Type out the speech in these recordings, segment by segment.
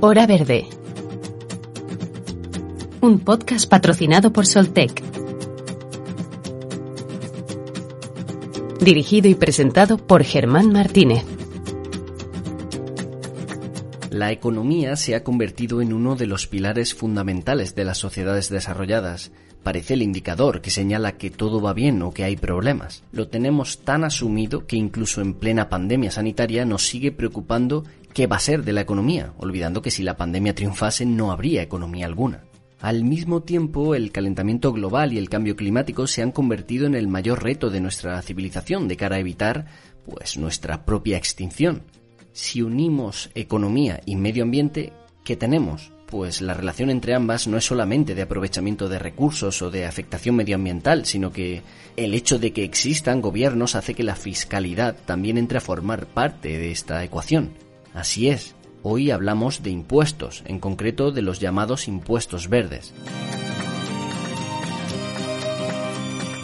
Hora Verde. Un podcast patrocinado por Soltec. Dirigido y presentado por Germán Martínez. La economía se ha convertido en uno de los pilares fundamentales de las sociedades desarrolladas. Parece el indicador que señala que todo va bien o que hay problemas. Lo tenemos tan asumido que incluso en plena pandemia sanitaria nos sigue preocupando qué va a ser de la economía, olvidando que si la pandemia triunfase no habría economía alguna. Al mismo tiempo, el calentamiento global y el cambio climático se han convertido en el mayor reto de nuestra civilización de cara a evitar pues nuestra propia extinción si unimos economía y medio ambiente, ¿qué tenemos? Pues la relación entre ambas no es solamente de aprovechamiento de recursos o de afectación medioambiental, sino que el hecho de que existan gobiernos hace que la fiscalidad también entre a formar parte de esta ecuación. Así es, hoy hablamos de impuestos, en concreto de los llamados impuestos verdes.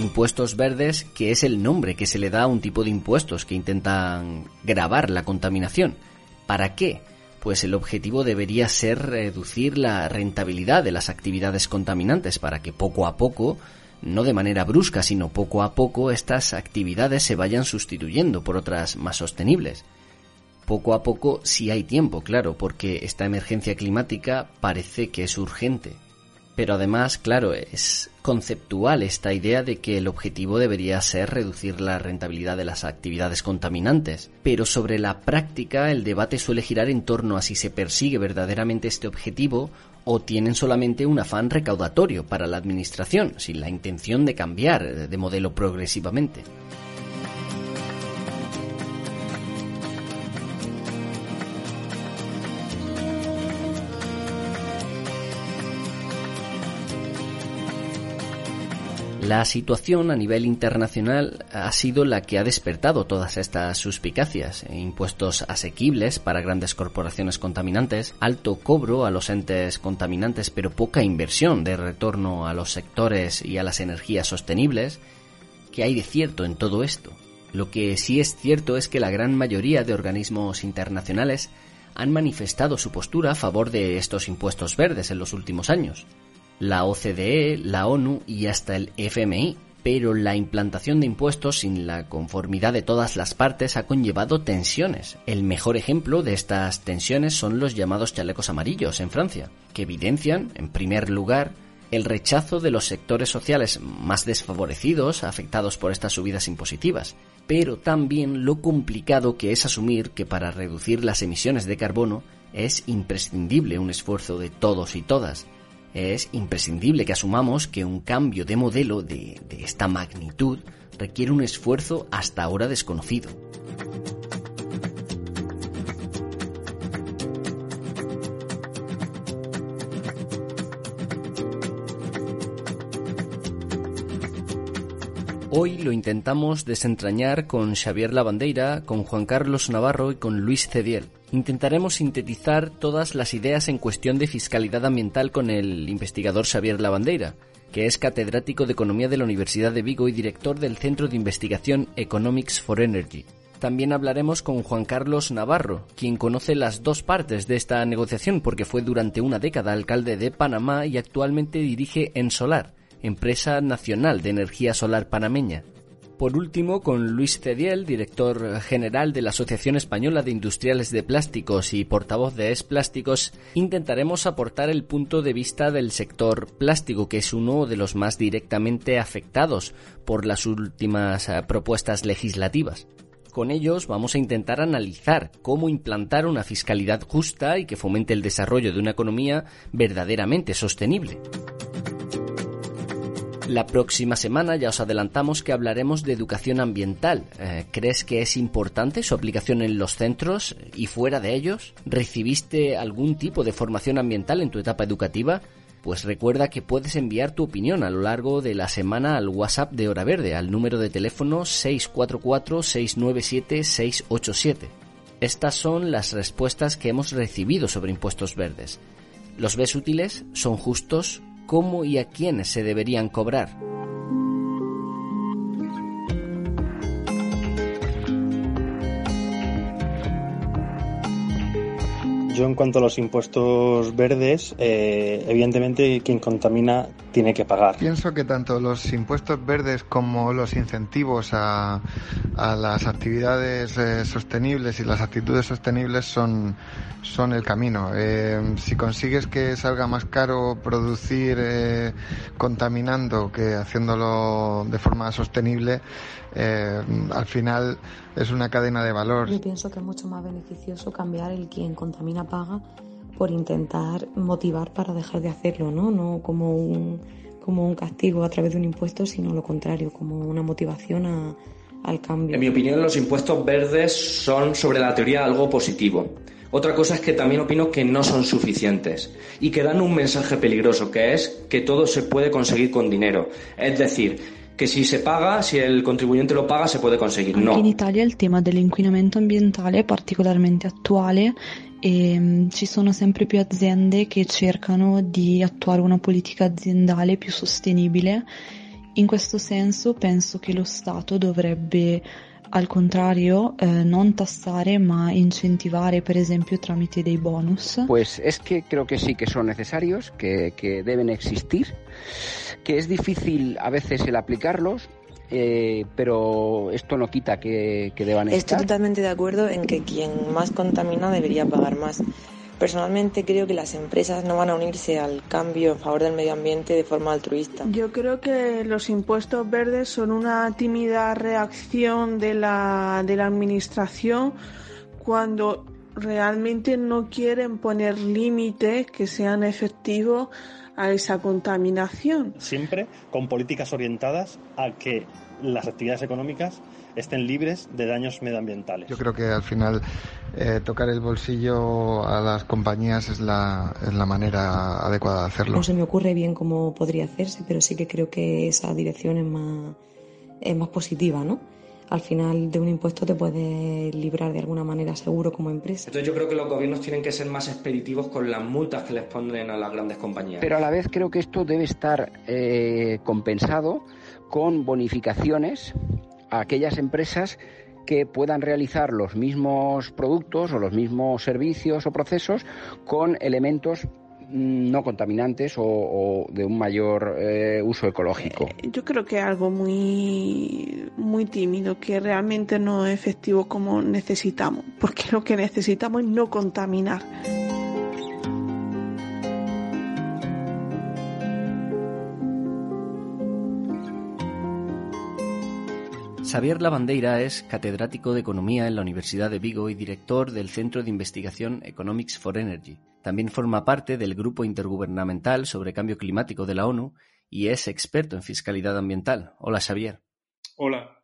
Impuestos verdes, que es el nombre que se le da a un tipo de impuestos que intentan grabar la contaminación. ¿Para qué? Pues el objetivo debería ser reducir la rentabilidad de las actividades contaminantes para que poco a poco, no de manera brusca, sino poco a poco, estas actividades se vayan sustituyendo por otras más sostenibles. Poco a poco, si hay tiempo, claro, porque esta emergencia climática parece que es urgente. Pero además, claro, es conceptual esta idea de que el objetivo debería ser reducir la rentabilidad de las actividades contaminantes. Pero sobre la práctica el debate suele girar en torno a si se persigue verdaderamente este objetivo o tienen solamente un afán recaudatorio para la Administración, sin la intención de cambiar de modelo progresivamente. La situación a nivel internacional ha sido la que ha despertado todas estas suspicacias. Impuestos asequibles para grandes corporaciones contaminantes, alto cobro a los entes contaminantes pero poca inversión de retorno a los sectores y a las energías sostenibles. ¿Qué hay de cierto en todo esto? Lo que sí es cierto es que la gran mayoría de organismos internacionales han manifestado su postura a favor de estos impuestos verdes en los últimos años la OCDE, la ONU y hasta el FMI, pero la implantación de impuestos sin la conformidad de todas las partes ha conllevado tensiones. El mejor ejemplo de estas tensiones son los llamados chalecos amarillos en Francia, que evidencian, en primer lugar, el rechazo de los sectores sociales más desfavorecidos afectados por estas subidas impositivas, pero también lo complicado que es asumir que para reducir las emisiones de carbono es imprescindible un esfuerzo de todos y todas, es imprescindible que asumamos que un cambio de modelo de, esta magnitud requiere un esfuerzo hasta ahora desconocido. Hoy lo intentamos desentrañar con Xavier Lavandeira, con Juan Carlos Navarro y con Luis Cediel intentaremos sintetizar todas las ideas en cuestión de fiscalidad ambiental con el investigador Xavier Lavandeira, que es catedrático de Economía de la Universidad de Vigo y director del Centro de Investigación Economics for Energy. También hablaremos con Juan Carlos Navarro, quien conoce las dos partes de esta negociación porque fue durante una década alcalde de Panamá y actualmente dirige Ensolar, empresa nacional de energía solar panameña. Por último, con Luis Cediel, director general de la Asociación Española de Industriales de Plásticos y portavoz de Es Plásticos, intentaremos aportar el punto de vista del sector plástico, que es uno de los más directamente afectados por las últimas eh, propuestas legislativas. Con ellos vamos a intentar analizar cómo implantar una fiscalidad justa y que fomente el desarrollo de una economía verdaderamente sostenible. La próxima semana ya os adelantamos que hablaremos de educación ambiental. Eh, ¿Crees que es importante su aplicación en los centros y fuera de ellos? ¿Recibiste algún tipo de formación ambiental en tu etapa educativa? Pues recuerda que puedes enviar tu opinión a lo largo de la semana al WhatsApp de Hora Verde, al número de teléfono 644-697-687. Estas son las respuestas que hemos recibido sobre impuestos verdes. ¿Los ves útiles? ¿Son justos? Cómo y a quiénes se deberían cobrar. Yo en cuanto a los impuestos verdes, eh, evidentemente quien contamina tiene que pagar. Pienso que tanto los impuestos verdes como los incentivos a, las actividades eh, sostenibles y las actitudes sostenibles son, son el camino. Eh, si consigues que salga más caro producir contaminando que haciéndolo de forma sostenible, al final es una cadena de valor. Yo pienso que es mucho más beneficioso cambiar el quien contamina paga por intentar motivar para dejar de hacerlo, ¿no? No como un, como un castigo a través de un impuesto, sino lo contrario, como una motivación a, al cambio. En mi opinión, los impuestos verdes son sobre la teoría algo positivo. Otra cosa es que también opino que no son suficientes y que dan un mensaje peligroso, que es que todo se puede conseguir con dinero. Es decir, que si se paga, si el contribuyente lo paga, se puede conseguir. No. in Italia il tema dell'inquinamento ambientale è particolarmente attuale e mm, ci sono sempre più aziende che cercano di attuare una politica aziendale più sostenibile. In questo senso penso che lo Stato dovrebbe al contrario, eh, non tassare ma incentivare, per ejemplo, tramite dei bonus. Pues es que creo que sí que son necesarios, que, que deben existir, que es difícil a veces el aplicarlos, eh, pero esto no quita que, que deban estar. Estoy totalmente de acuerdo en que quien más contamina debería pagar más. Personalmente creo que las empresas no van a unirse al cambio en favor del medio ambiente de forma altruista. Yo creo que los impuestos verdes son una tímida reacción de la, de la administración cuando realmente no quieren poner límites que sean efectivos a esa contaminación. Siempre con políticas orientadas a que las actividades económicas estén libres de daños medioambientales. Yo creo que al final eh, tocar el bolsillo a las compañías es la, es la manera adecuada de hacerlo. No se me ocurre bien cómo podría hacerse, pero sí que creo que esa dirección es más, es más positiva, ¿no? al final de un impuesto te puedes librar de alguna manera seguro como empresa. Entonces yo creo que los gobiernos tienen que ser más expeditivos con las multas que les ponen a las grandes compañías. Pero a la vez creo que esto debe estar eh, compensado con bonificaciones a aquellas empresas que puedan realizar los mismos productos o los mismos servicios o procesos con elementos mm, no contaminantes o, de un mayor eh, uso ecológico. Eh, yo creo que es algo muy, muy tímido, que realmente no es efectivo como necesitamos, porque lo que necesitamos es no contaminar. Xavier Lavandeira es catedrático de Economía en la Universidad de Vigo y director del Centro de Investigación Economics for Energy. También forma parte del Grupo Intergubernamental sobre Cambio Climático de la ONU y es experto en fiscalidad ambiental. Hola, Xavier. Hola.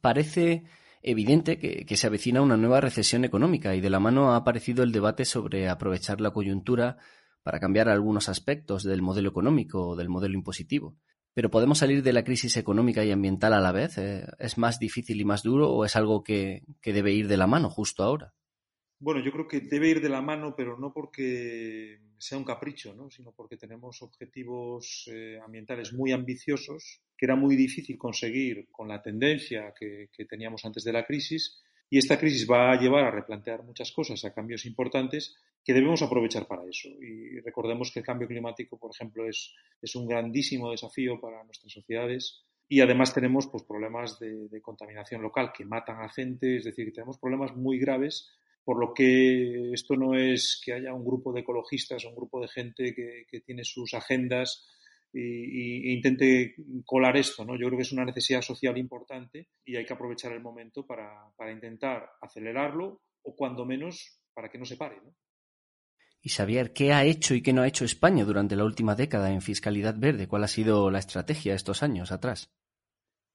Parece evidente que, que, se avecina una nueva recesión económica y de la mano ha aparecido el debate sobre aprovechar la coyuntura para cambiar algunos aspectos del modelo económico o del modelo impositivo. Pero ¿podemos salir de la crisis económica y ambiental a la vez? Eh, ¿Es más difícil y más duro o es algo que, debe ir de la mano justo ahora? Bueno, yo creo que debe ir de la mano, pero no porque sea un capricho, ¿no? sino porque tenemos objetivos eh, ambientales muy ambiciosos, que era muy difícil conseguir con la tendencia que, que teníamos antes de la crisis, y esta crisis va a llevar a replantear muchas cosas, a cambios importantes que debemos aprovechar para eso. Y recordemos que el cambio climático, por ejemplo, es, un grandísimo desafío para nuestras sociedades. Y además tenemos pues, problemas de, contaminación local que matan a gente, es decir, tenemos problemas muy graves, por lo que esto no es que haya un grupo de ecologistas un grupo de gente que tiene sus agendas y, intente colar esto, ¿no? Yo creo que es una necesidad social importante y hay que aprovechar el momento para, para intentar acelerarlo o cuando menos para que no se pare, ¿no? Y Xavier, ¿qué ha hecho y qué no ha hecho España durante la última década en fiscalidad verde? ¿Cuál ha sido la estrategia estos años atrás?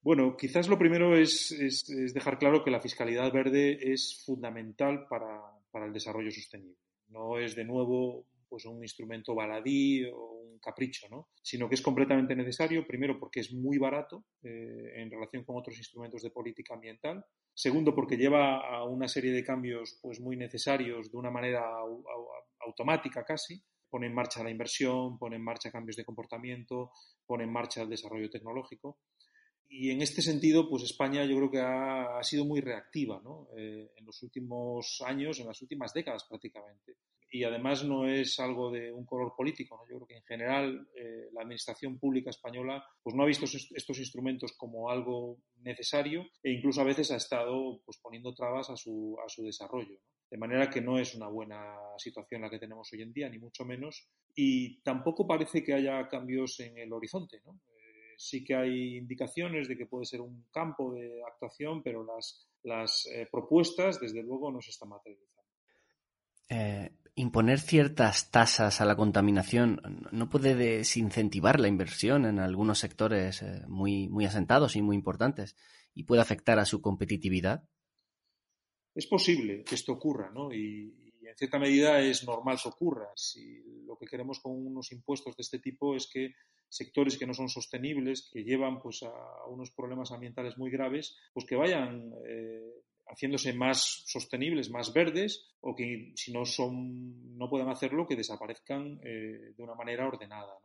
Bueno, quizás lo primero es, es, dejar claro que la fiscalidad verde es fundamental para, para, el desarrollo sostenible. No es de nuevo pues un instrumento baladí o capricho, ¿no? sino que es completamente necesario, primero porque es muy barato eh, en relación con otros instrumentos de política ambiental, segundo porque lleva a una serie de cambios pues, muy necesarios de una manera automática casi, pone en marcha la inversión, pone en marcha cambios de comportamiento, pone en marcha el desarrollo tecnológico. y en este sentido, pues España yo creo que ha, sido muy reactiva ¿no? Eh, en los últimos años, en las últimas décadas prácticamente. Y además no es algo de un color político. ¿no? Yo creo que en general eh, la administración pública española pues no ha visto estos instrumentos como algo necesario e incluso a veces ha estado pues, poniendo trabas a su, a su desarrollo. De manera que no es una buena situación la que tenemos hoy en día, ni mucho menos. Y tampoco parece que haya cambios en el horizonte. ¿no? sí que hay indicaciones de que puede ser un campo de actuación, pero las, las eh, propuestas, desde luego, no se están materializando. Eh, imponer ciertas tasas a la contaminación no puede desincentivar la inversión en algunos sectores eh, muy, asentados y muy importantes y puede afectar a su competitividad. Es posible que esto ocurra, ¿no? Y, en cierta medida es normal que ocurra. Si lo que queremos con unos impuestos de este tipo es que sectores que no son sostenibles, que llevan pues a unos problemas ambientales muy graves, pues que vayan eh, haciéndose más sostenibles, más verdes, o que si no son, no puedan hacerlo, que desaparezcan eh, de una manera ordenada.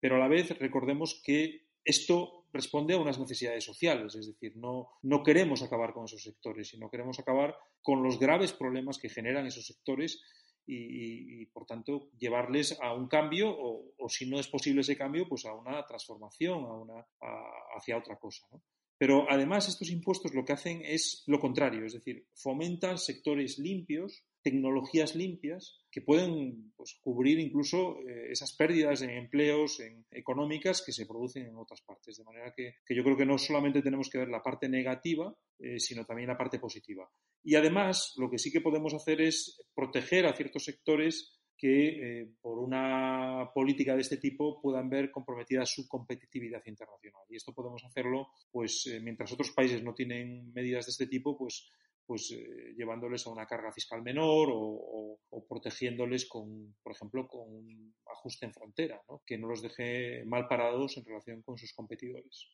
Pero a la vez recordemos que esto responde a unas necesidades sociales, es decir, no, no queremos acabar con esos sectores, sino queremos acabar con los graves problemas que generan esos sectores y, por tanto llevarles a un cambio o, si no es posible ese cambio, pues a una transformación, a una, hacia otra cosa. Pero además estos impuestos lo que hacen es lo contrario, es decir, fomentan sectores limpios, tecnologías limpias que pueden pues, cubrir incluso eh, esas pérdidas en empleos en, económicas que se producen en otras partes. De manera que, yo creo que no solamente tenemos que ver la parte negativa, eh, sino también la parte positiva. Y además, lo que sí que podemos hacer es proteger a ciertos sectores que eh, por una política de este tipo puedan ver comprometida su competitividad internacional. Y esto podemos hacerlo, pues, eh, mientras otros países no tienen medidas de este tipo, pues, pues eh, llevándoles a una carga fiscal menor o, protegiéndoles con, por ejemplo, con un ajuste en frontera, que no los deje mal parados en relación con sus competidores.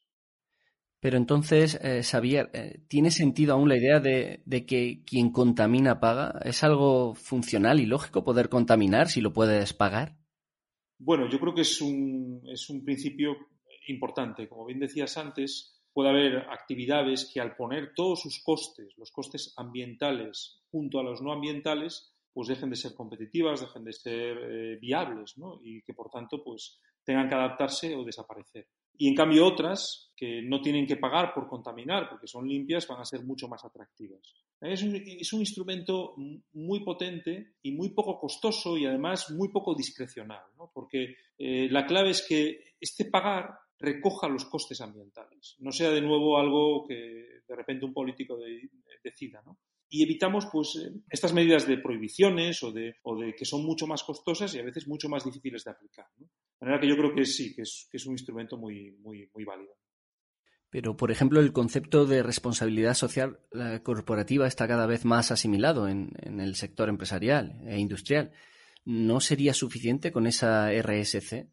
Pero entonces, eh, Xavier, eh, ¿tiene sentido aún la idea de, que quien contamina paga? ¿Es algo funcional y lógico poder contaminar si lo puedes pagar? Bueno, yo creo que es un, es un principio importante. Como bien decías antes, puede haber actividades que al poner todos sus costes, los costes ambientales junto a los no ambientales, pues dejen de ser competitivas, dejen de ser eh, viables, ¿no? Y que por tanto, pues tengan que adaptarse o desaparecer. Y en cambio otras que no tienen que pagar por contaminar porque son limpias van a ser mucho más atractivas. Es un, instrumento muy potente y muy poco costoso y además muy poco discrecional, ¿no? porque eh, la clave es que este pagar recoja los costes ambientales, no sea de nuevo algo que de repente un político decida. ¿no? Y evitamos pues eh, estas medidas de prohibiciones o de, o de, que son mucho más costosas y a veces mucho más difíciles de aplicar. De manera que yo creo que sí, que es, que es un instrumento muy, muy, muy válido. Pero, por ejemplo, el concepto de responsabilidad social corporativa está cada vez más asimilado en, en, el sector empresarial e industrial. ¿No sería suficiente con esa RSC?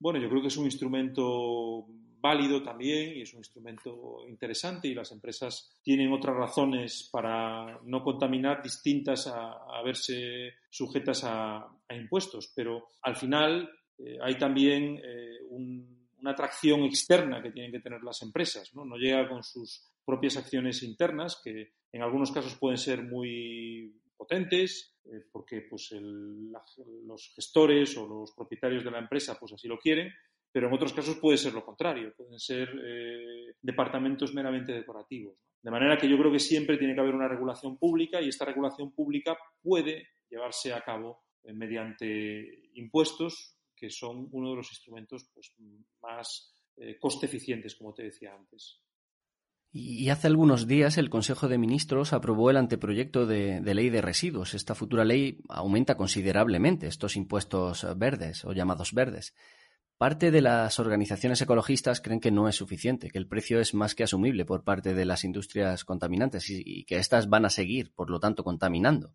Bueno, yo creo que es un instrumento válido también y es un instrumento interesante y las empresas tienen otras razones para no contaminar distintas a, verse sujetas a, impuestos. Pero al final eh, hay también eh, una atracción externa que tienen que tener las empresas. ¿no? no llega con sus propias acciones internas que en algunos casos pueden ser muy potentes eh, porque pues, los gestores o los propietarios de la empresa pues así lo quieren pero en otros casos puede ser lo contrario, pueden ser eh, departamentos meramente decorativos. De manera que yo creo que siempre tiene que haber una regulación pública y esta regulación pública puede llevarse a cabo eh, mediante impuestos, que son uno de los instrumentos pues, más eh, coste eficientes, como te decía antes. Y hace algunos días el Consejo de Ministros aprobó el anteproyecto de, ley de residuos. Esta futura ley aumenta considerablemente estos impuestos verdes o llamados verdes. Parte de las organizaciones ecologistas creen que no es suficiente, que el precio es más que asumible por parte de las industrias contaminantes y, que éstas van a seguir, por lo tanto, contaminando.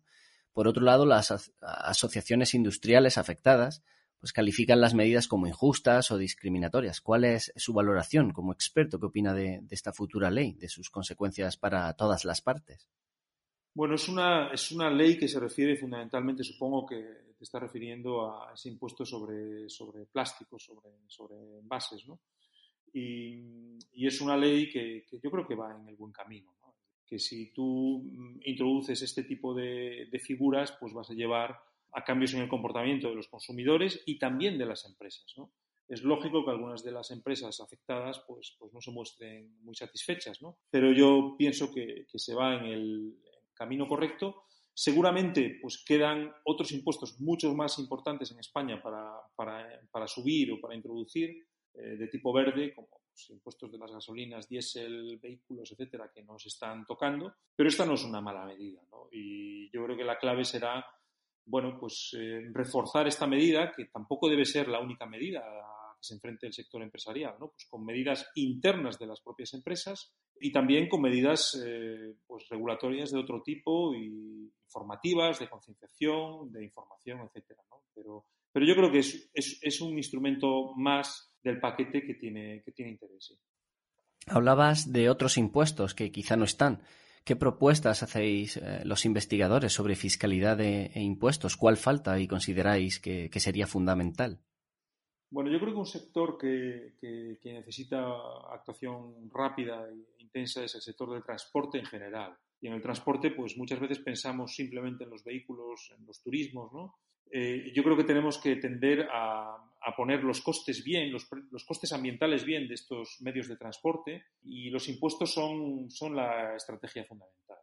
Por otro lado, las asociaciones industriales afectadas pues califican las medidas como injustas o discriminatorias. ¿Cuál es su valoración como experto? ¿Qué opina de esta futura ley, de sus consecuencias para todas las partes? Bueno, es una, es una ley que se refiere fundamentalmente, supongo que está refiriendo a ese impuesto sobre, sobre plásticos, sobre, sobre envases, ¿no? y, es una ley que, yo creo que va en el buen camino. Que si tú mm, introduces este tipo de, figuras, pues vas a llevar a cambios en el comportamiento de los consumidores y también de las empresas. Es lógico que algunas de las empresas afectadas pues, pues no se muestren muy satisfechas, pero yo pienso que, se va en el camino correcto. Seguramente pues quedan otros impuestos mucho más importantes en España para, para subir o para introducir eh, de tipo verde, como los impuestos de las gasolinas, diésel, vehículos, etcétera, que nos están tocando, pero esta no es una mala medida, ¿no? Y yo creo que la clave será, bueno, pues eh, reforzar esta medida, que tampoco debe ser la única medida se enfrente el sector empresarial, ¿no? Pues con medidas internas de las propias empresas y también con medidas eh, pues regulatorias de otro tipo y informativas, de concienciación, de información, etcétera. Pero, yo creo que es, es, un instrumento más del paquete que tiene, que tiene interés. Hablabas de otros impuestos que quizá no están. ¿Qué propuestas hacéis eh, los investigadores sobre fiscalidad e impuestos? ¿Cuál falta y consideráis que, sería fundamental? Bueno, yo creo que un sector que, necesita actuación rápida e intensa es el sector del transporte en general. Y en el transporte, pues muchas veces pensamos simplemente en los vehículos, en los turismos, ¿no? Eh, yo creo que tenemos que tender a, poner los costes bien, los, costes ambientales bien de estos medios de transporte y los impuestos son, son la estrategia fundamental.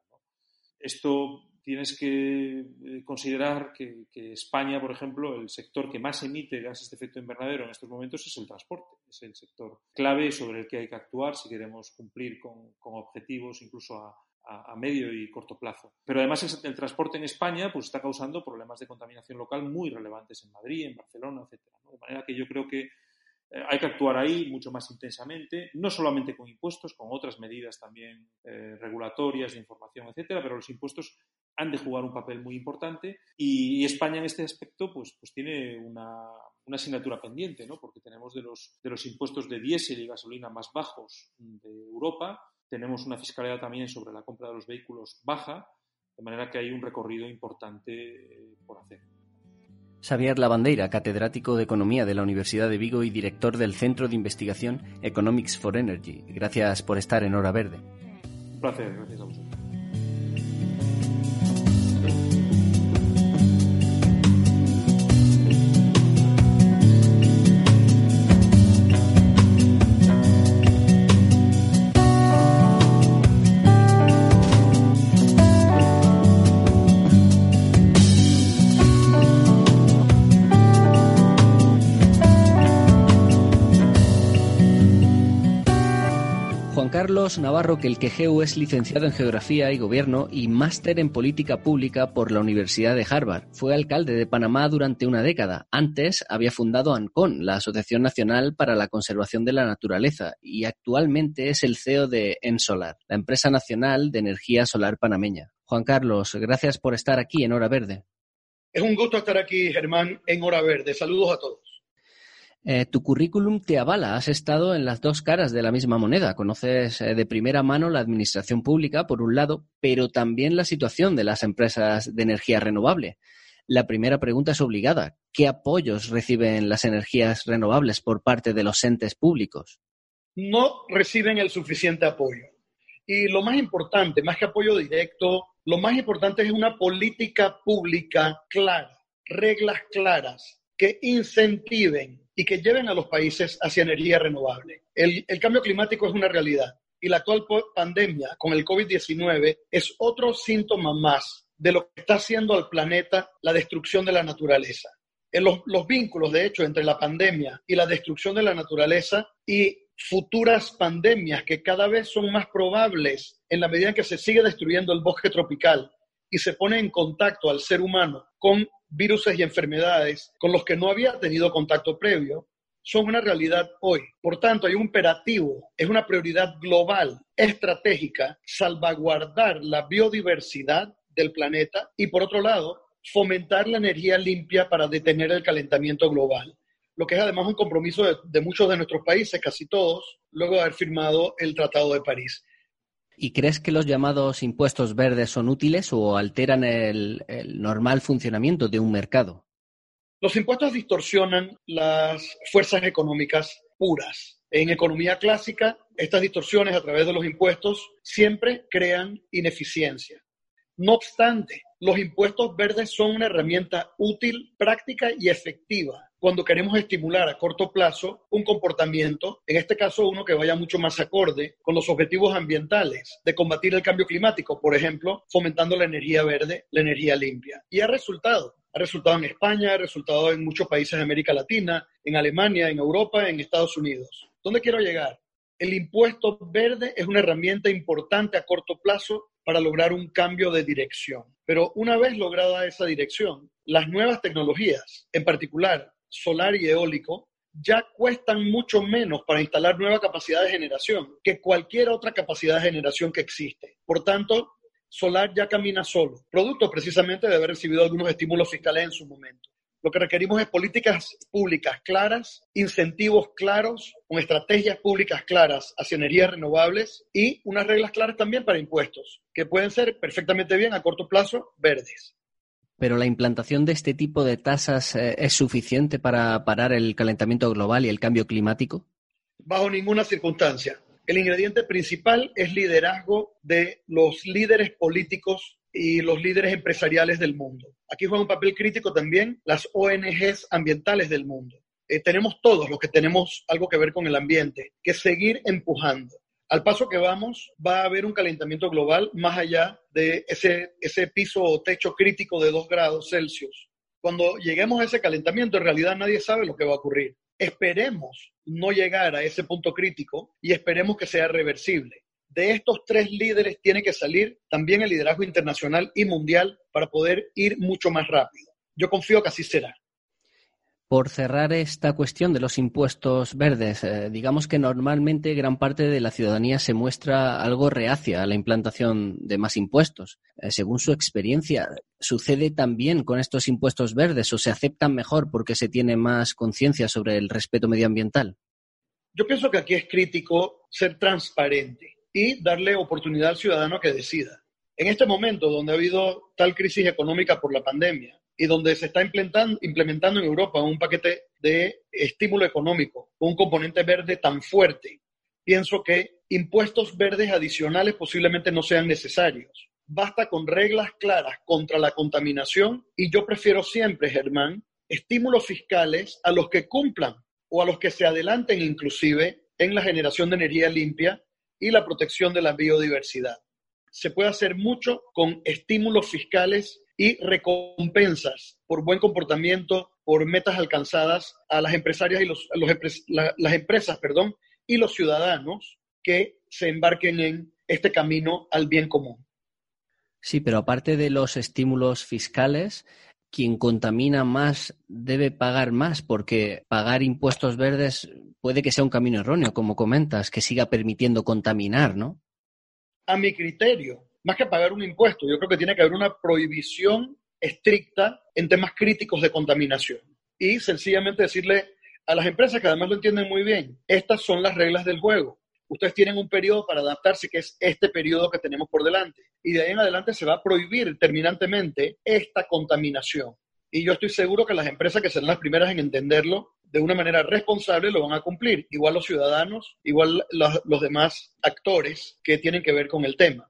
Esto tienes que eh, considerar que, España, por ejemplo, el sector que más emite gases de efecto invernadero en estos momentos es el transporte. Es el sector clave sobre el que hay que actuar si queremos cumplir con objetivos incluso a, a, medio y corto plazo. Pero además el, transporte en España pues, está causando problemas de contaminación local muy relevantes en Madrid, en Barcelona, etc. De manera que yo creo que eh, hay que actuar ahí mucho más intensamente, no solamente con impuestos, con otras medidas también eh, regulatorias, de información, etcétera, pero los impuestos han de jugar un papel muy importante y, España en este aspecto pues, pues tiene una, una asignatura pendiente, ¿no? porque tenemos de los, de los impuestos de diésel y gasolina más bajos de Europa, tenemos una fiscalidad también sobre la compra de los vehículos baja, de manera que hay un recorrido importante eh, por hacer. Xavier Lavandeira, catedrático de Economía de la Universidad de Vigo y director del Centro de Investigación Economics for Energy. Gracias por estar en Hora Verde. Un placer, gracias a vosotros. Carlos Navarro Quelquejeu es licenciado en Geografía y Gobierno y máster en Política Pública por la Universidad de Harvard. Fue alcalde de Panamá durante una década. Antes había fundado ANCON, la Asociación Nacional para la Conservación de la Naturaleza, y actualmente es el CEO de Ensolar, la empresa nacional de energía solar panameña. Juan Carlos, gracias por estar aquí en Hora Verde. Es un gusto estar aquí, Germán, en Hora Verde. Saludos a todos. Eh, tu currículum te avala, has estado en las dos caras de la misma moneda, conoces eh, de primera mano la administración pública, por un lado, pero también la situación de las empresas de energía renovable. La primera pregunta es obligada. ¿Qué apoyos reciben las energías renovables por parte de los entes públicos? No reciben el suficiente apoyo. Y lo más importante, más que apoyo directo, lo más importante es una política pública clara, reglas claras que incentiven y que lleven a los países hacia energía renovable. El, cambio climático es una realidad y la actual pandemia con el COVID-19 es otro síntoma más de lo que está haciendo al planeta la destrucción de la naturaleza. En los, los vínculos, de hecho, entre la pandemia y la destrucción de la naturaleza y futuras pandemias que cada vez son más probables en la medida en que se sigue destruyendo el bosque tropical y se pone en contacto al ser humano con virus y enfermedades con los que no había tenido contacto previo, son una realidad hoy. Por tanto, hay un imperativo, es una prioridad global, estratégica, salvaguardar la biodiversidad del planeta y, por otro lado, fomentar la energía limpia para detener el calentamiento global, lo que es además un compromiso de muchos de nuestros países, casi todos, luego de haber firmado el Tratado de París. ¿Y crees que los llamados impuestos verdes son útiles o alteran el, normal funcionamiento de un mercado? Los impuestos distorsionan las fuerzas económicas puras. En economía clásica, estas distorsiones a través de los impuestos siempre crean ineficiencia. No obstante, los impuestos verdes son una herramienta útil, práctica y efectiva cuando queremos estimular a corto plazo un comportamiento, en este caso uno que vaya mucho más acorde con los objetivos ambientales de combatir el cambio climático, por ejemplo, fomentando la energía verde, la energía limpia. Y ha resultado. Ha resultado en España, ha resultado en muchos países de América Latina, en Alemania, en Europa, en Estados Unidos. ¿Dónde quiero llegar? El impuesto verde es una herramienta importante a corto plazo para lograr un cambio de dirección. Pero una vez lograda esa dirección, las nuevas tecnologías, en particular solar y eólico, ya cuestan mucho menos para instalar nueva capacidad de generación que cualquier otra capacidad de generación que existe. Por tanto, solar ya camina solo, producto precisamente de haber recibido algunos estímulos fiscales en su momento. Lo que requerimos es políticas públicas claras, incentivos claros, con estrategias públicas claras hacia energías renovables y unas reglas claras también para impuestos, que pueden ser perfectamente bien a corto plazo verdes. Pero la implantación de este tipo de tasas eh, es suficiente para parar el calentamiento global y el cambio climático? Bajo ninguna circunstancia. El ingrediente principal es liderazgo de los líderes políticos y los líderes empresariales del mundo. Aquí juega un papel crítico también las ONGs ambientales del mundo. Eh, tenemos todos los que tenemos algo que ver con el ambiente, que seguir empujando. Al paso que vamos, va a haber un calentamiento global más allá de ese, ese piso o techo crítico de 2 grados Celsius. Cuando lleguemos a ese calentamiento, en realidad nadie sabe lo que va a ocurrir. Esperemos no llegar a ese punto crítico y esperemos que sea reversible de estos tres líderes tiene que salir también el liderazgo internacional y mundial para poder ir mucho más rápido. Yo confío que así será. Por cerrar esta cuestión de los impuestos verdes, eh, digamos que normalmente gran parte de la ciudadanía se muestra algo reacia a la implantación de más impuestos. Eh, según su experiencia, ¿sucede también con estos impuestos verdes o se aceptan mejor porque se tiene más conciencia sobre el respeto medioambiental? Yo pienso que aquí es crítico ser transparente y darle oportunidad al ciudadano que decida. En este momento, donde ha habido tal crisis económica por la pandemia y donde se está implementando, en Europa un paquete de estímulo económico con un componente verde tan fuerte, pienso que impuestos verdes adicionales posiblemente no sean necesarios. Basta con reglas claras contra la contaminación y yo prefiero siempre, Germán, estímulos fiscales a los que cumplan o a los que se adelanten inclusive en la generación de energía limpia y la protección de la biodiversidad. Se puede hacer mucho con estímulos fiscales y recompensas por buen comportamiento, por metas alcanzadas a las empresarias y los, las empresas, perdón, y los ciudadanos que se embarquen en este camino al bien común. Sí, pero aparte de los estímulos fiscales, quien contamina más debe pagar más, porque pagar impuestos verdes puede que sea un camino erróneo, como comentas, que siga permitiendo contaminar, ¿no? A mi criterio, más que pagar un impuesto, yo creo que tiene que haber una prohibición estricta en temas críticos de contaminación. Y sencillamente decirle a las empresas que además lo entienden muy bien, estas son las reglas del juego. Ustedes tienen un periodo para adaptarse, que es este periodo que tenemos por delante. Y de ahí en adelante se va a prohibir terminantemente esta contaminación. Y yo estoy seguro que las empresas que serán las primeras en entenderlo de una manera responsable lo van a cumplir, igual los ciudadanos, igual los, demás actores que tienen que ver con el tema.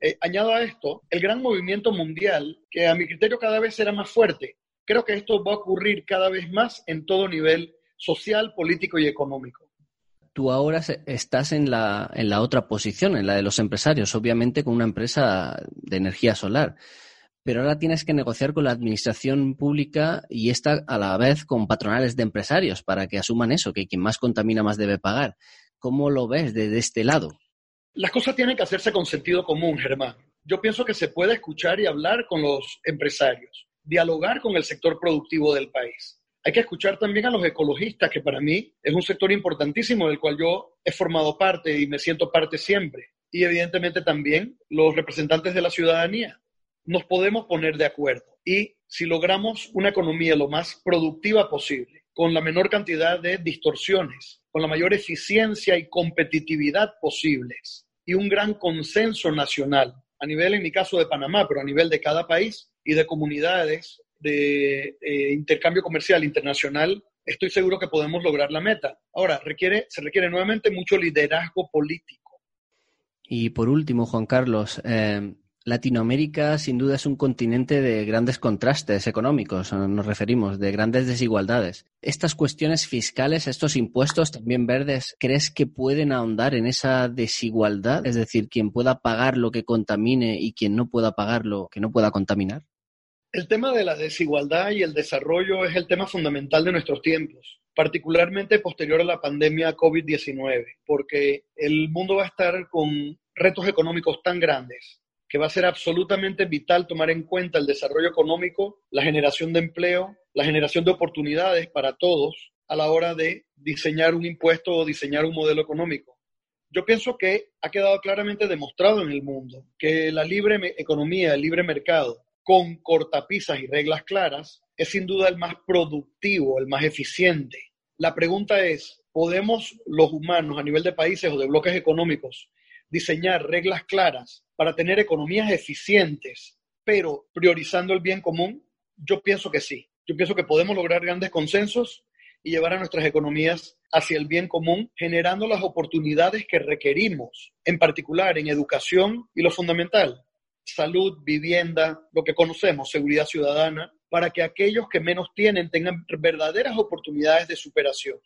Eh, añado a esto el gran movimiento mundial, que a mi criterio cada vez será más fuerte. Creo que esto va a ocurrir cada vez más en todo nivel social, político y económico. Tú ahora estás en la, en la otra posición, en la de los empresarios, obviamente con una empresa de energía solar pero ahora tienes que negociar con la administración pública y esta a la vez con patronales de empresarios para que asuman eso, que quien más contamina más debe pagar. ¿Cómo lo ves desde este lado? Las cosas tienen que hacerse con sentido común, Germán. Yo pienso que se puede escuchar y hablar con los empresarios, dialogar con el sector productivo del país. Hay que escuchar también a los ecologistas, que para mí es un sector importantísimo del cual yo he formado parte y me siento parte siempre. Y evidentemente también los representantes de la ciudadanía nos podemos poner de acuerdo. Y si logramos una economía lo más productiva posible, con la menor cantidad de distorsiones, con la mayor eficiencia y competitividad posibles, y un gran consenso nacional, a nivel, en mi caso, de Panamá, pero a nivel de cada país y de comunidades de eh, intercambio comercial internacional, estoy seguro que podemos lograr la meta. Ahora, requiere, se requiere nuevamente mucho liderazgo político. Y por último, Juan Carlos, eh, Latinoamérica sin duda es un continente de grandes contrastes económicos, nos referimos, de grandes desigualdades. ¿Estas cuestiones fiscales, estos impuestos también verdes, crees que pueden ahondar en esa desigualdad? Es decir, quien pueda pagar lo que contamine y quien no pueda pagar lo que no pueda contaminar. El tema de la desigualdad y el desarrollo es el tema fundamental de nuestros tiempos, particularmente posterior a la pandemia COVID-19, porque el mundo va a estar con retos económicos tan grandes que va a ser absolutamente vital tomar en cuenta el desarrollo económico, la generación de empleo, la generación de oportunidades para todos a la hora de diseñar un impuesto o diseñar un modelo económico. Yo pienso que ha quedado claramente demostrado en el mundo que la libre economía, el libre mercado, con cortapisas y reglas claras, es sin duda el más productivo, el más eficiente. La pregunta es, ¿podemos los humanos a nivel de países o de bloques económicos diseñar reglas claras para tener economías eficientes, pero priorizando el bien común? Yo pienso que sí. Yo pienso que podemos lograr grandes consensos y llevar a nuestras economías hacia el bien común, generando las oportunidades que requerimos, en particular en educación y lo fundamental, salud, vivienda, lo que conocemos, seguridad ciudadana, para que aquellos que menos tienen tengan verdaderas oportunidades de superación.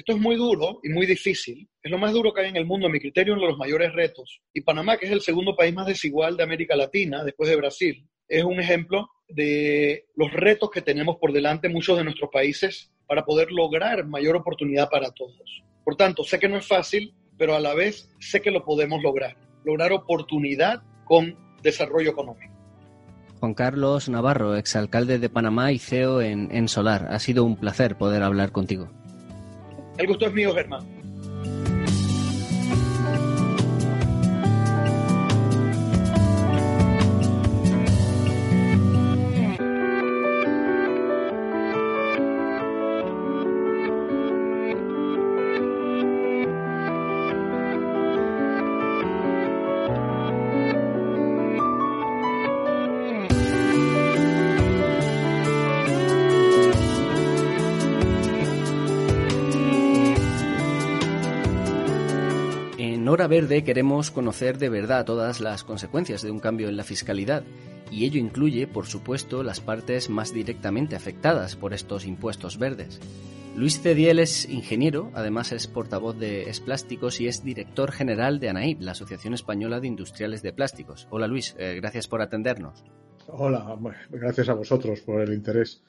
Esto es muy duro y muy difícil. Es lo más duro que hay en el mundo, a mi criterio, uno de los mayores retos. Y Panamá, que es el segundo país más desigual de América Latina, después de Brasil, es un ejemplo de los retos que tenemos por delante muchos de nuestros países para poder lograr mayor oportunidad para todos. Por tanto, sé que no es fácil, pero a la vez sé que lo podemos lograr. Lograr oportunidad con desarrollo económico. Juan Carlos Navarro, exalcalde de Panamá y CEO en, en Solar. Ha sido un placer poder hablar contigo. El gusto es mío, Germán. Hora Verde queremos conocer de verdad todas las consecuencias de un cambio en la fiscalidad, y ello incluye, por supuesto, las partes más directamente afectadas por estos impuestos verdes. Luis Cediel es ingeniero, además es portavoz de Esplásticos y es director general de ANAIP, la Asociación Española de Industriales de Plásticos. Hola Luis, eh, gracias por atendernos. Hola, gracias a vosotros por el interés.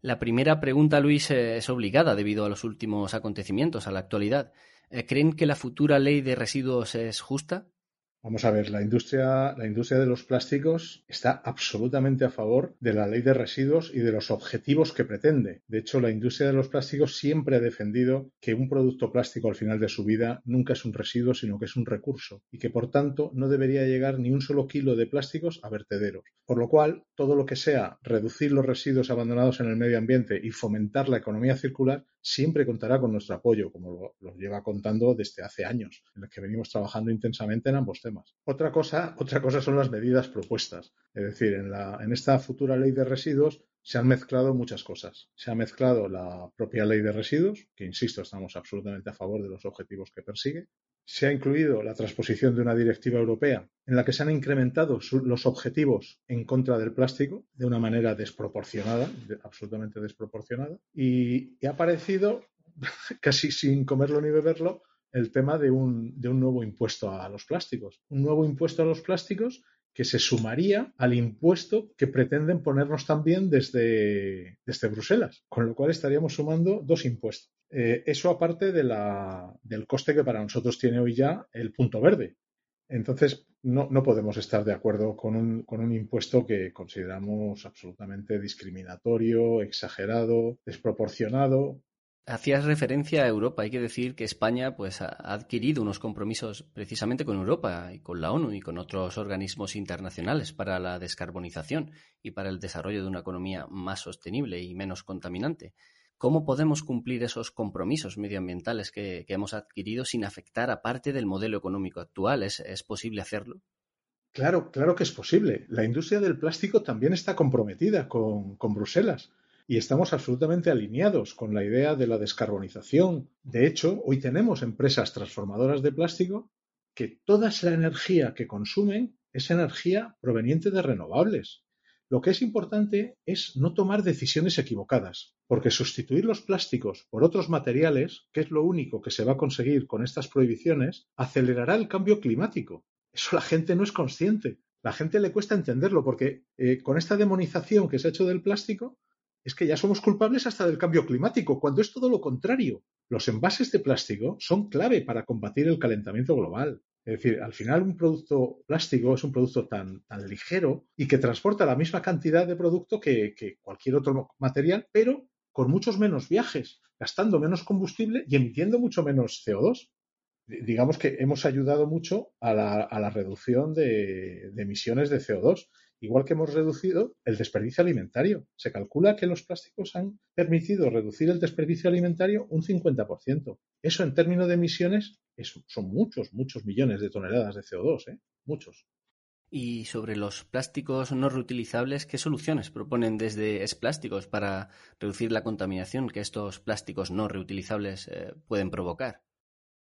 La primera pregunta, Luis, eh, es obligada debido a los últimos acontecimientos, a la actualidad. Eh, ¿Creen que la futura ley de residuos es justa? Vamos a ver, la industria, la industria de los plásticos está absolutamente a favor de la ley de residuos y de los objetivos que pretende. De hecho, la industria de los plásticos siempre ha defendido que un producto plástico al final de su vida nunca es un residuo, sino que es un recurso y que por tanto no debería llegar ni un solo kilo de plásticos a vertederos. Por lo cual, todo lo que sea reducir los residuos abandonados en el medio ambiente y fomentar la economía circular siempre contará con nuestro apoyo, como lo, lleva contando desde hace años, en el que venimos trabajando intensamente en ambos temas. Otra cosa, otra cosa son las medidas propuestas. Es decir, en, la, en esta futura ley de residuos se han mezclado muchas cosas. Se ha mezclado la propia ley de residuos, que insisto, estamos absolutamente a favor de los objetivos que persigue. Se ha incluido la transposición de una directiva europea en la que se han incrementado los objetivos en contra del plástico de una manera desproporcionada, absolutamente desproporcionada. Y, ha aparecido, casi sin comerlo ni beberlo, el tema de un nuevo impuesto a los plásticos. Un nuevo impuesto a los plásticos que se sumaría al impuesto que pretenden ponernos también desde, desde Bruselas, con lo cual estaríamos sumando dos impuestos. Eh, eso aparte de la, del coste que para nosotros tiene hoy ya el punto verde. Entonces, no, no podemos estar de acuerdo con un, con un impuesto que consideramos absolutamente discriminatorio, exagerado, desproporcionado Hacías referencia a Europa. Hay que decir que España pues, ha adquirido unos compromisos precisamente con Europa y con la ONU y con otros organismos internacionales para la descarbonización y para el desarrollo de una economía más sostenible y menos contaminante. ¿Cómo podemos cumplir esos compromisos medioambientales que, hemos adquirido sin afectar a parte del modelo económico actual? ¿Es, ¿Es posible hacerlo? Claro, claro que es posible. La industria del plástico también está comprometida con Bruselas y estamos absolutamente alineados con la idea de la descarbonización. De hecho, hoy tenemos empresas transformadoras de plástico que toda esa energía que consumen es energía proveniente de renovables. Lo que es importante es no tomar decisiones equivocadas, porque sustituir los plásticos por otros materiales, que es lo único que se va a conseguir con estas prohibiciones, acelerará el cambio climático. Eso la gente no es consciente. La gente le cuesta entenderlo porque eh, con esta demonización que se ha hecho del plástico, es que ya somos culpables hasta del cambio climático, cuando es todo lo contrario. Los envases de plástico son clave para combatir el calentamiento global. Es decir, al final un producto plástico es un producto tan, ligero y que transporta la misma cantidad de producto que, que cualquier otro material, pero con muchos menos viajes, gastando menos combustible y emitiendo mucho menos CO2 digamos que hemos ayudado mucho a la, a la reducción de, de, emisiones de CO2, igual que hemos reducido el desperdicio alimentario. Se calcula que los plásticos han permitido reducir el desperdicio alimentario un 50%. Eso en términos de emisiones son muchos, muchos millones de toneladas de CO2, ¿eh? muchos. Y sobre los plásticos no reutilizables, ¿qué soluciones proponen desde Es Plásticos para reducir la contaminación que estos plásticos no reutilizables eh, pueden provocar?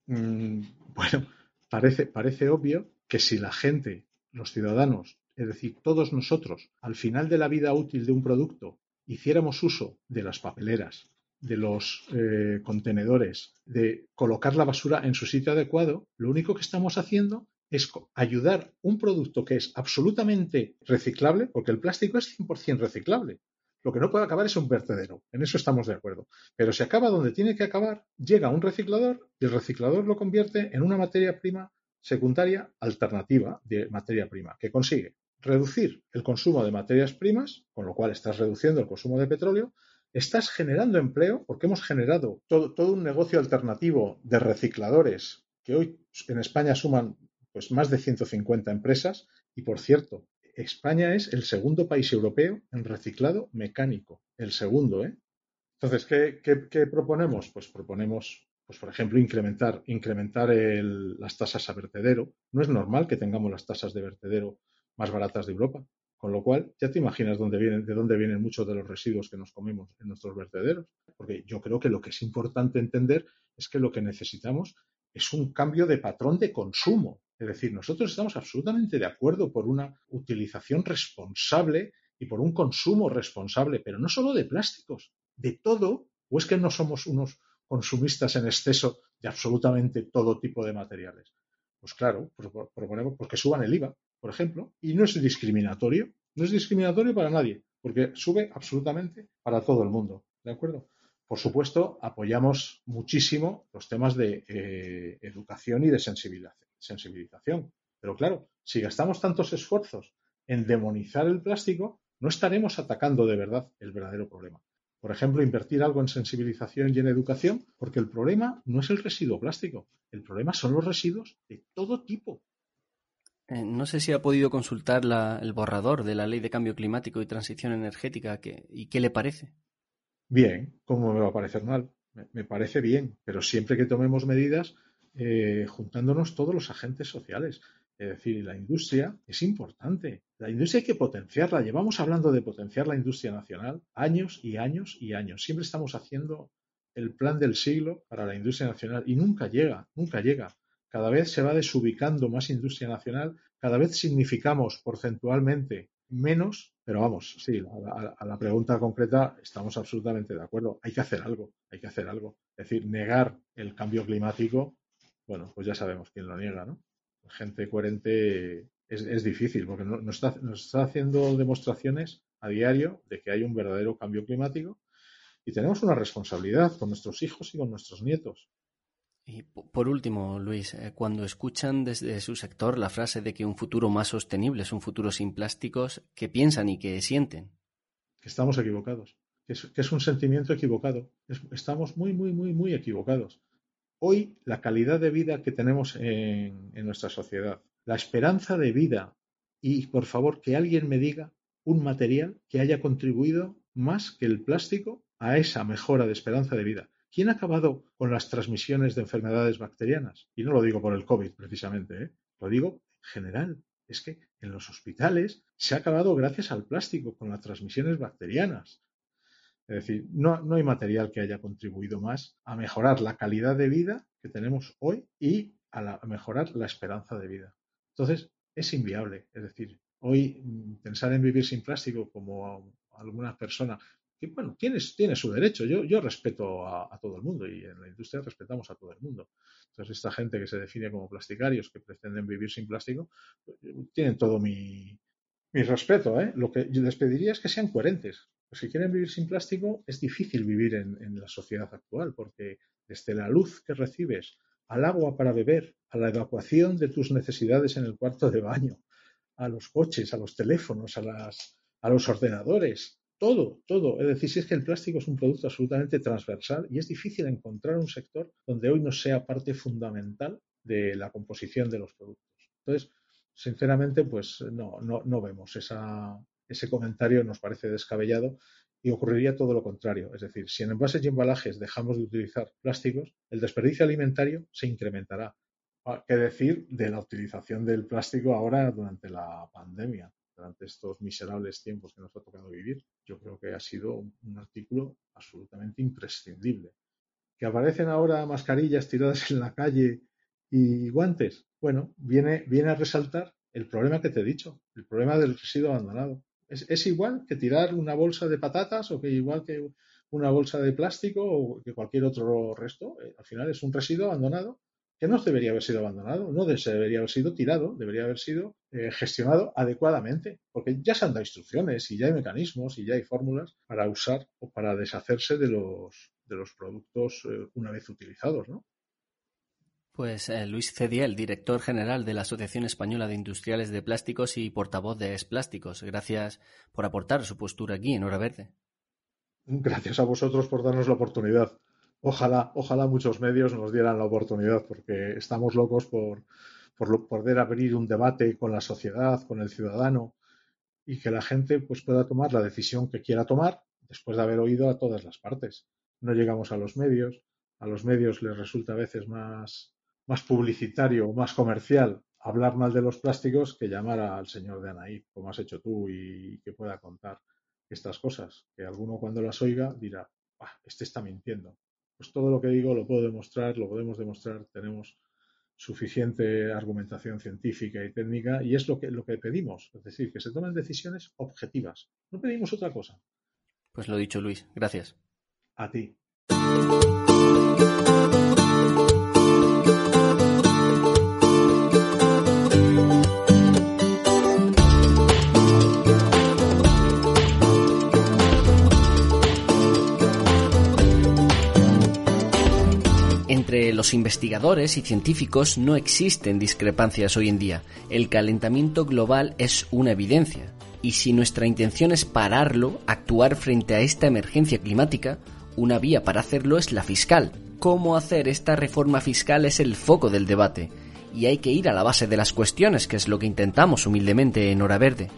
Mm, bueno, parece, parece obvio que si la gente, los ciudadanos, es decir, todos nosotros, al final de la vida útil de un producto, hiciéramos uso de las papeleras, de los eh, contenedores, de colocar la basura en su sitio adecuado, lo único que estamos haciendo es ayudar un producto que es absolutamente reciclable, porque el plástico es 100% reciclable. Lo que no puede acabar es un vertedero, en eso estamos de acuerdo. Pero si acaba donde tiene que acabar, llega un reciclador y el reciclador lo convierte en una materia prima secundaria alternativa de materia prima, que consigue reducir el consumo de materias primas, con lo cual estás reduciendo el consumo de petróleo, estás generando empleo porque hemos generado todo, todo un negocio alternativo de recicladores que hoy en España suman pues más de 150 empresas y por cierto, España es el segundo país europeo en reciclado mecánico, el segundo, ¿eh? Entonces, ¿qué, proponemos? Pues proponemos, pues por ejemplo, incrementar, incrementar el, las tasas a vertedero. No es normal que tengamos las tasas de vertedero más baratas de Europa. Con lo cual, ya te imaginas dónde vienen, de dónde vienen muchos de los residuos que nos comemos en nuestros vertederos. Porque yo creo que lo que es importante entender es que lo que necesitamos es un cambio de patrón de consumo. Es decir, nosotros estamos absolutamente de acuerdo por una utilización responsable y por un consumo responsable, pero no solo de plásticos, de todo, o es que no somos unos consumistas en exceso de absolutamente todo tipo de materiales. Pues claro, proponemos porque suban el IVA, por ejemplo, y no es discriminatorio, no es discriminatorio para nadie, porque sube absolutamente para todo el mundo, ¿de acuerdo? Por supuesto, apoyamos muchísimo los temas de eh, educación y de sensibilización. Pero claro, si gastamos tantos esfuerzos en demonizar el plástico, no estaremos atacando de verdad el verdadero problema. Por ejemplo, invertir algo en sensibilización y en educación, porque el problema no es el residuo plástico, el problema son los residuos de todo tipo. Eh, no sé si ha podido consultar la, el borrador de la Ley de Cambio Climático y Transición Energética que, y qué le parece. Bien, ¿cómo me va a parecer mal? Me, parece bien, pero siempre que tomemos medidas eh, juntándonos todos los agentes sociales. Es decir, la industria es importante. La industria hay que potenciarla. Llevamos hablando de potenciar la industria nacional años y años y años. Siempre estamos haciendo el plan del siglo para la industria nacional y nunca llega, nunca llega. Cada vez se va desubicando más industria nacional, cada vez significamos porcentualmente menos, pero vamos, sí, a, la pregunta concreta estamos absolutamente de acuerdo. Hay que hacer algo, hay que hacer algo. Es decir, negar el cambio climático, bueno, pues ya sabemos quién lo niega, ¿no? Gente coherente es, es difícil, porque está, nos está haciendo demostraciones a diario de que hay un verdadero cambio climático y tenemos una responsabilidad con nuestros hijos y con nuestros nietos. Y por último, Luis, eh, cuando escuchan desde su sector la frase de que un futuro más sostenible es un futuro sin plásticos, ¿qué piensan y qué sienten? Que estamos equivocados, que es, que es un sentimiento equivocado. Es, estamos muy, muy, muy, muy equivocados. Hoy, la calidad de vida que tenemos en, en nuestra sociedad, la esperanza de vida, y por favor que alguien me diga un material que haya contribuido más que el plástico a esa mejora de esperanza de vida. ¿Quién ha acabado con las transmisiones de enfermedades bacterianas? Y no lo digo por el COVID precisamente, ¿eh? lo digo en general. Es que en los hospitales se ha acabado gracias al plástico con las transmisiones bacterianas. Es decir, no, no hay material que haya contribuido más a mejorar la calidad de vida que tenemos hoy y a, mejorar la esperanza de vida. Entonces, es inviable. Es decir, hoy mm, pensar en vivir sin plástico como algunas personas, que bueno, tiene, tiene su derecho. Yo, yo respeto a, todo el mundo y en la industria respetamos a todo el mundo. Entonces, esta gente que se define como plasticarios, que pretenden vivir sin plástico, tienen todo mi, mi respeto. ¿eh? Lo que yo les pediría es que sean coherentes. Pues si quieren vivir sin plástico, es difícil vivir en, la sociedad actual, porque desde la luz que recibes, al agua para beber, a la evacuación de tus necesidades en el cuarto de baño, a los coches, a los teléfonos, a, las, a los ordenadores, todo, todo. Es decir, si es que el plástico es un producto absolutamente transversal y es difícil encontrar un sector donde hoy no sea parte fundamental de la composición de los productos. Entonces, sinceramente, pues no, no, no vemos esa, ese comentario nos parece descabellado y ocurriría todo lo contrario. Es decir, si en envases y embalajes dejamos de utilizar plásticos, el desperdicio alimentario se incrementará. Ah, ¿Qué decir de la utilización del plástico ahora durante la pandemia, durante estos miserables tiempos que nos ha tocado vivir? Yo creo que ha sido un, artículo absolutamente imprescindible. ¿Que aparecen ahora mascarillas tiradas en la calle y guantes? Bueno, viene, viene a resaltar el problema que te he dicho, el problema del residuo abandonado. Es, igual que tirar una bolsa de patatas o que igual que una bolsa de plástico o que cualquier otro resto. Eh, al final es un residuo abandonado que no debería haber sido abandonado, no debería haber sido tirado, debería haber sido eh, gestionado adecuadamente, porque ya se han dado instrucciones y ya hay mecanismos y ya hay fórmulas para usar o para deshacerse de los, de los productos eh, una vez utilizados, ¿no? Pues eh, Luis Cediel, director general de la Asociación Española de Industriales de Plásticos y portavoz de Esplásticos. Gracias por aportar su postura aquí en Hora Verde. Gracias a vosotros por darnos la oportunidad. Ojalá, ojalá muchos medios nos dieran la oportunidad porque estamos locos por, por poder abrir un debate con la sociedad, con el ciudadano y que la gente pues, pueda tomar la decisión que quiera tomar después de haber oído a todas las partes. No llegamos a los medios, a los medios les resulta a veces más más publicitario o más comercial hablar mal de los plásticos que llamar al señor de Anaí, como has hecho tú, y que pueda contar estas cosas. Que alguno cuando las oiga dirá, este está mintiendo. Pues todo lo que digo lo puedo demostrar, lo podemos demostrar, tenemos suficiente argumentación científica y técnica y es lo que, lo que pedimos, es decir, que se tomen decisiones objetivas. No pedimos otra cosa. Pues lo dicho, Luis. Gracias. A ti. Los investigadores y científicos no existen discrepancias hoy en día. El calentamiento global es una evidencia. Y si nuestra intención es pararlo, actuar frente a esta emergencia climática, una vía para hacerlo es la fiscal. Cómo hacer esta reforma fiscal es el foco del debate. Y hay que ir a la base de las cuestiones, que es lo que intentamos humildemente en Hora Verde.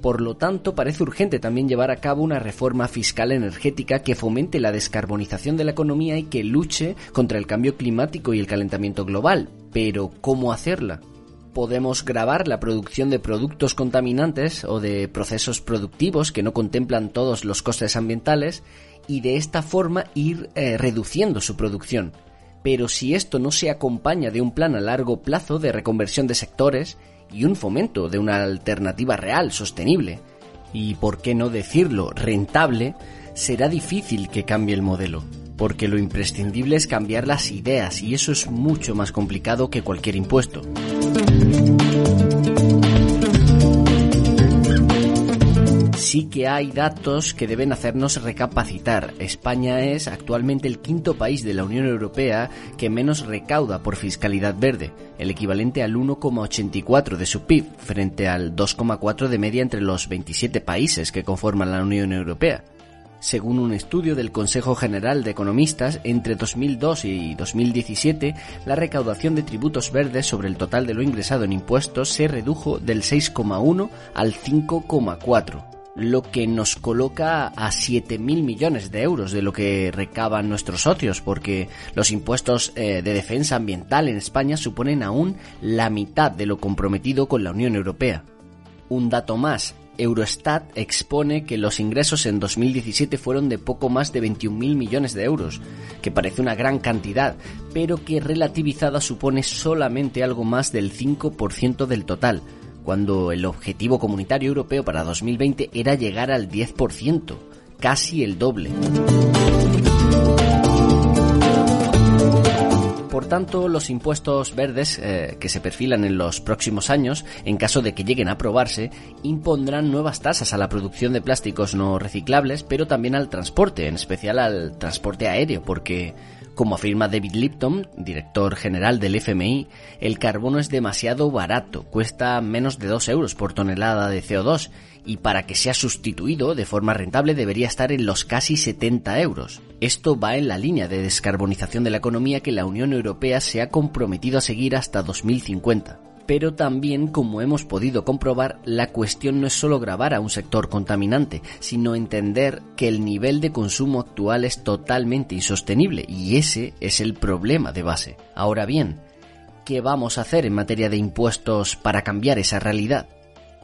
Por lo tanto, parece urgente también llevar a cabo una reforma fiscal energética que fomente la descarbonización de la economía y que luche contra el cambio climático y el calentamiento global. Pero, ¿cómo hacerla? Podemos grabar la producción de productos contaminantes o de procesos productivos que no contemplan todos los costes ambientales y de esta forma ir eh, reduciendo su producción. Pero si esto no se acompaña de un plan a largo plazo de reconversión de sectores, y un fomento de una alternativa real, sostenible, y por qué no decirlo, rentable, será difícil que cambie el modelo, porque lo imprescindible es cambiar las ideas y eso es mucho más complicado que cualquier impuesto. Sí que hay datos que deben hacernos recapacitar. España es actualmente el quinto país de la Unión Europea que menos recauda por fiscalidad verde, el equivalente al 1,84 de su PIB, frente al 2,4 de media entre los 27 países que conforman la Unión Europea. Según un estudio del Consejo General de Economistas, entre 2002 y 2017, la recaudación de tributos verdes sobre el total de lo ingresado en impuestos se redujo del 6,1 al 5,4 lo que nos coloca a 7.000 millones de euros de lo que recaban nuestros socios, porque los impuestos eh, de defensa ambiental en España suponen aún la mitad de lo comprometido con la Unión Europea. Un dato más, Eurostat expone que los ingresos en 2017 fueron de poco más de 21.000 millones de euros, que parece una gran cantidad, pero que relativizada supone solamente algo más del 5% del total, cuando el objetivo comunitario europeo para 2020 era llegar al 10%, casi el doble. Por tanto, los impuestos verdes eh, que se perfilan en los próximos años, en caso de que lleguen a aprobarse, impondrán nuevas tasas a la producción de plásticos no reciclables, pero también al transporte, en especial al transporte aéreo, porque como afirma David Lipton, director general del FMI, el carbono es demasiado barato, cuesta menos de 2 euros por tonelada de CO2 y para que sea sustituido de forma rentable debería estar en los casi 70 euros. Esto va en la línea de descarbonización de la economía que la Unión Europea se ha comprometido a seguir hasta 2050. Pero también, como hemos podido comprobar, la cuestión no es solo grabar a un sector contaminante, sino entender que el nivel de consumo actual es totalmente insostenible y ese es el problema de base. Ahora bien, ¿qué vamos a hacer en materia de impuestos para cambiar esa realidad?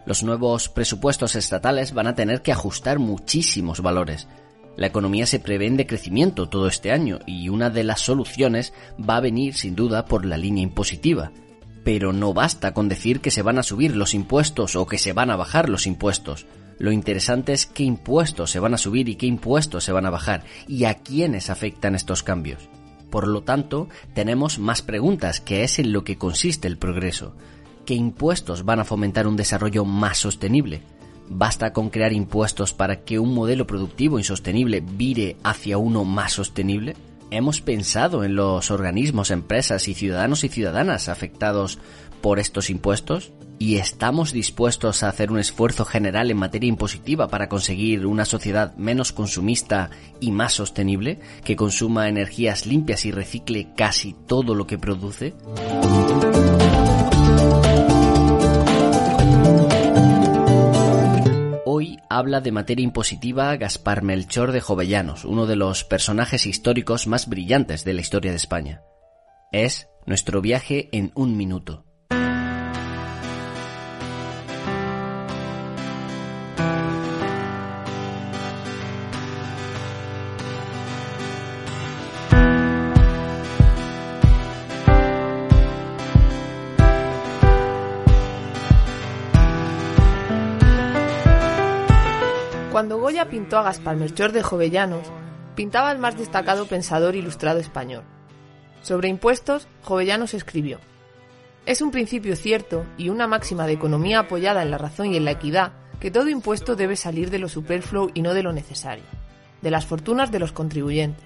Los nuevos presupuestos estatales van a tener que ajustar muchísimos valores. La economía se prevé en decrecimiento todo este año y una de las soluciones va a venir sin duda por la línea impositiva. Pero no basta con decir que se van a subir los impuestos o que se van a bajar los impuestos. Lo interesante es qué impuestos se van a subir y qué impuestos se van a bajar y a quiénes afectan estos cambios. Por lo tanto, tenemos más preguntas, que es en lo que consiste el progreso. ¿Qué impuestos van a fomentar un desarrollo más sostenible? ¿Basta con crear impuestos para que un modelo productivo insostenible vire hacia uno más sostenible? ¿Hemos pensado en los organismos, empresas y ciudadanos y ciudadanas afectados por estos impuestos? ¿Y estamos dispuestos a hacer un esfuerzo general en materia impositiva para conseguir una sociedad menos consumista y más sostenible, que consuma energías limpias y recicle casi todo lo que produce? Habla de materia impositiva Gaspar Melchor de Jovellanos, uno de los personajes históricos más brillantes de la historia de España. Es nuestro viaje en un minuto. Cuando Goya pintó a Gaspar Melchor de Jovellanos, pintaba al más destacado pensador ilustrado español. Sobre impuestos, Jovellanos escribió: Es un principio cierto y una máxima de economía apoyada en la razón y en la equidad que todo impuesto debe salir de lo superfluo y no de lo necesario, de las fortunas de los contribuyentes.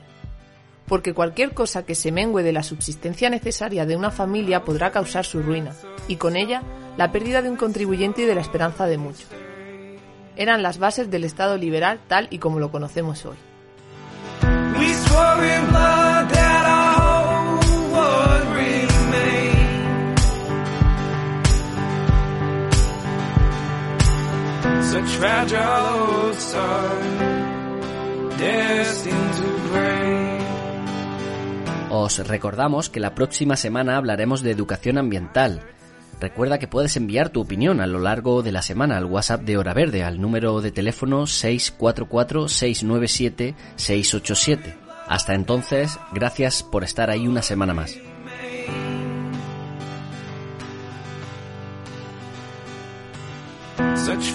Porque cualquier cosa que se mengüe de la subsistencia necesaria de una familia podrá causar su ruina, y con ella la pérdida de un contribuyente y de la esperanza de muchos eran las bases del Estado liberal tal y como lo conocemos hoy. Os recordamos que la próxima semana hablaremos de educación ambiental Recuerda que puedes enviar tu opinión a lo largo de la semana al WhatsApp de Hora Verde al número de teléfono 644-697-687. Hasta entonces, gracias por estar ahí una semana más. Such